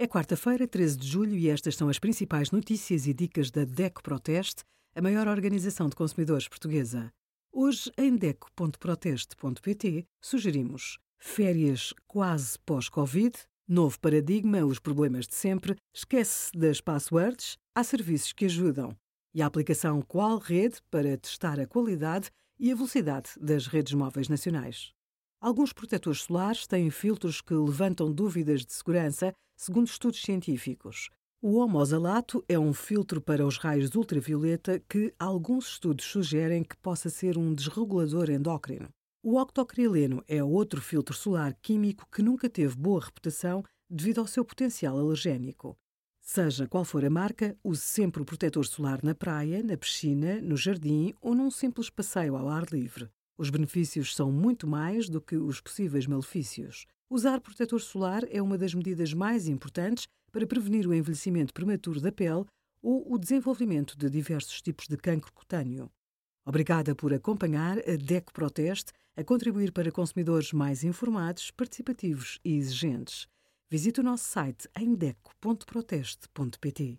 É quarta-feira, 13 de julho, e estas são as principais notícias e dicas da DECO Proteste, a maior organização de consumidores portuguesa. Hoje, em DECO.proteste.pt, sugerimos férias quase pós-Covid, novo paradigma, os problemas de sempre, esquece das passwords, há serviços que ajudam, e a aplicação Qual Rede para testar a qualidade e a velocidade das redes móveis nacionais. Alguns protetores solares têm filtros que levantam dúvidas de segurança, segundo estudos científicos. O homozalato é um filtro para os raios ultravioleta que alguns estudos sugerem que possa ser um desregulador endócrino. O octocrileno é outro filtro solar químico que nunca teve boa reputação devido ao seu potencial alergénico. Seja qual for a marca, use sempre o protetor solar na praia, na piscina, no jardim ou num simples passeio ao ar livre. Os benefícios são muito mais do que os possíveis malefícios. Usar protetor solar é uma das medidas mais importantes para prevenir o envelhecimento prematuro da pele ou o desenvolvimento de diversos tipos de cancro cutâneo. Obrigada por acompanhar a DECO Proteste a contribuir para consumidores mais informados, participativos e exigentes. Visite o nosso site em deco.proteste.pt.